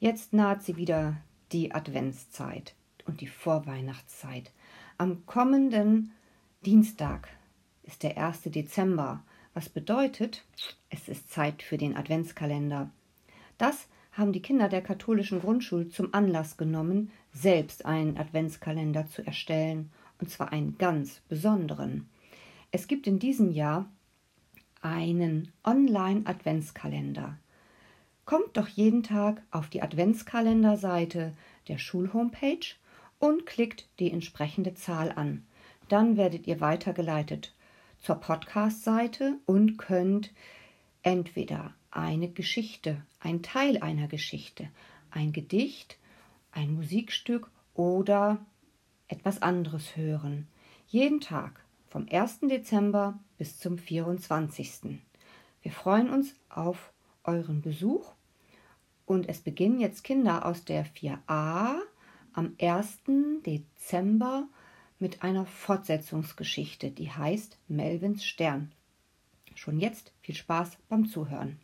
Jetzt naht sie wieder die Adventszeit und die Vorweihnachtszeit. Am kommenden Dienstag ist der 1. Dezember, was bedeutet, es ist Zeit für den Adventskalender. Das haben die Kinder der katholischen Grundschule zum Anlass genommen, selbst einen Adventskalender zu erstellen, und zwar einen ganz besonderen. Es gibt in diesem Jahr einen Online-Adventskalender. Kommt doch jeden Tag auf die Adventskalenderseite der Schulhomepage und klickt die entsprechende Zahl an. Dann werdet ihr weitergeleitet zur Podcast-Seite und könnt entweder eine Geschichte, ein Teil einer Geschichte, ein Gedicht, ein Musikstück oder etwas anderes hören. Jeden Tag vom 1. Dezember bis zum 24. Wir freuen uns auf euren Besuch und es beginnen jetzt Kinder aus der 4a am 1. Dezember mit einer Fortsetzungsgeschichte, die heißt Melvins Stern. Schon jetzt viel Spaß beim Zuhören.